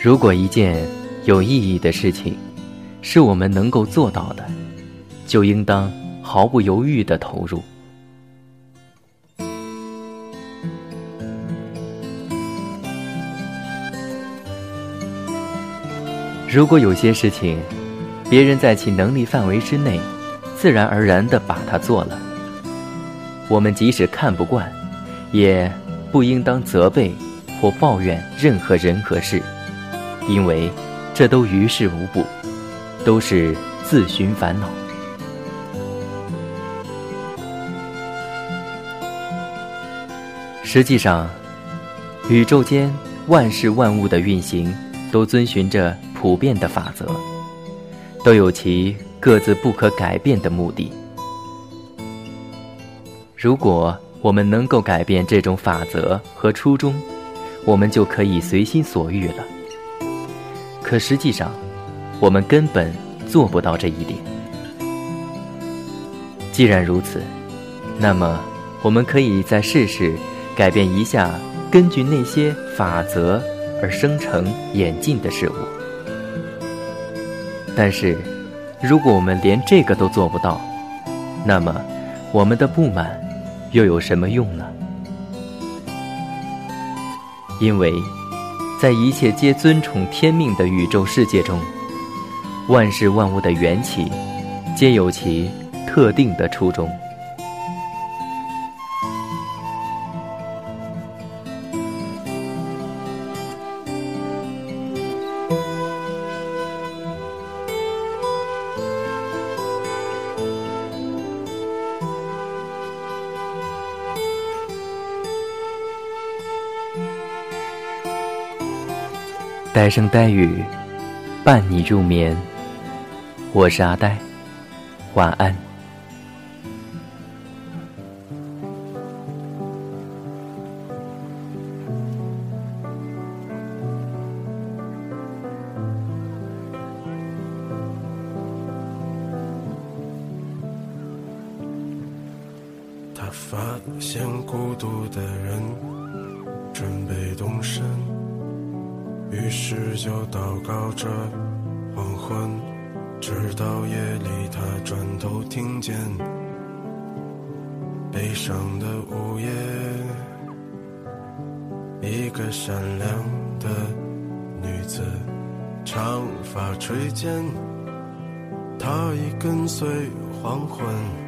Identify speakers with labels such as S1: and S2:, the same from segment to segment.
S1: 如果一件有意义的事情是我们能够做到的，就应当毫不犹豫地投入。如果有些事情，别人在其能力范围之内，自然而然地把它做了，我们即使看不惯，也不应当责备或抱怨任何人和事，因为这都于事无补，都是自寻烦恼。实际上，宇宙间万事万物的运行，都遵循着。普遍的法则，都有其各自不可改变的目的。如果我们能够改变这种法则和初衷，我们就可以随心所欲了。可实际上，我们根本做不到这一点。既然如此，那么我们可以再试试改变一下根据那些法则而生成演进的事物。但是，如果我们连这个都做不到，那么我们的不满又有什么用呢？因为，在一切皆尊崇天命的宇宙世界中，万事万物的缘起皆有其特定的初衷。呆声呆语，伴你入眠。我是阿呆，晚安。
S2: 他发现孤独的人准备动身。于是就祷告着黄昏，直到夜里，他转头听见悲伤的午夜，一个善良的女子，长发垂肩，她已跟随黄昏。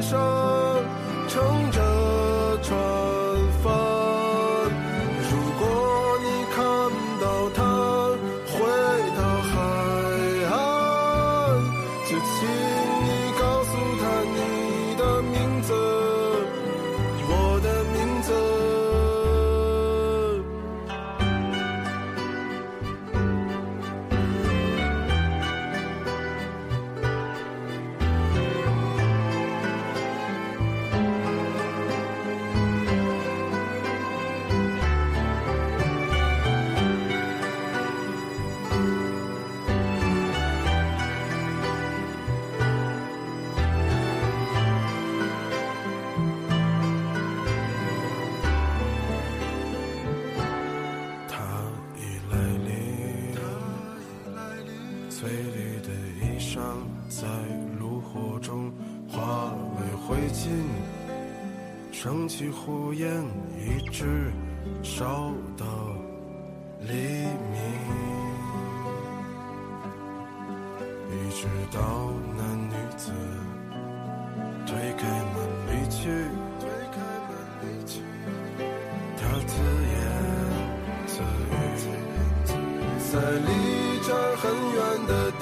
S2: 翠在炉火中化为灰烬，升起火焰一直烧到黎明，一直到那女子推开门离去，推开门离去，她自言自语，在离这很远的。